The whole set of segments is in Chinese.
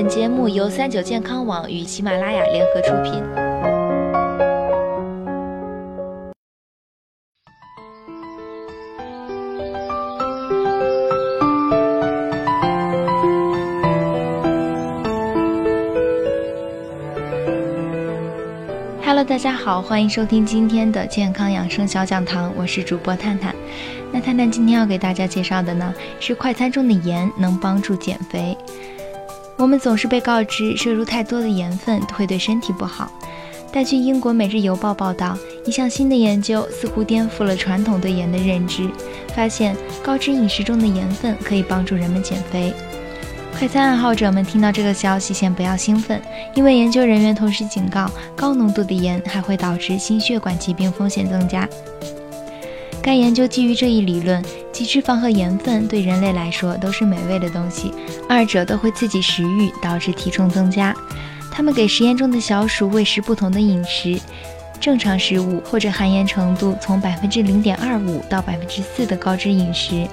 本节目由三九健康网与喜马拉雅联合出品。大家好，欢迎收听今天的健康养生小讲堂，我是主播探探。那探探今天要给大家介绍的呢，是快餐中的盐能帮助减肥。我们总是被告知摄入太多的盐分会对身体不好，但据英国《每日邮报》报道，一项新的研究似乎颠覆了传统对盐的认知，发现高脂饮食中的盐分可以帮助人们减肥。快餐爱好者们听到这个消息先不要兴奋，因为研究人员同时警告，高浓度的盐还会导致心血管疾病风险增加。该研究基于这一理论，即脂肪和盐分对人类来说都是美味的东西，二者都会刺激食欲，导致体重增加。他们给实验中的小鼠喂食不同的饮食，正常食物或者含盐程度从百分之零点二五到百分之四的高脂饮食。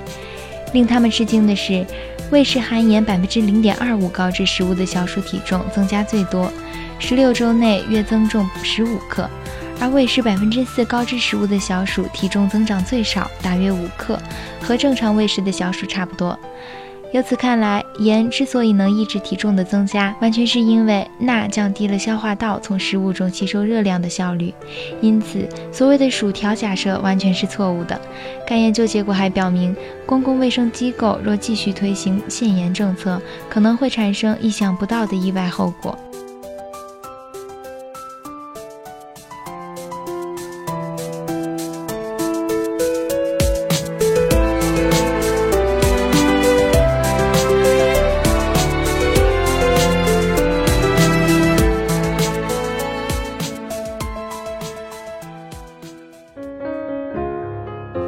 令他们吃惊的是，喂食含盐百分之零点二五高脂食物的小鼠体重增加最多，十六周内约增重十五克。而喂食百分之四高脂食物的小鼠体重增长最少，大约五克，和正常喂食的小鼠差不多。由此看来，盐之所以能抑制体重的增加，完全是因为钠降低了消化道从食物中吸收热量的效率。因此，所谓的薯条假设完全是错误的。该研究结果还表明，公共卫生机构若继续推行限盐政策，可能会产生意想不到的意外后果。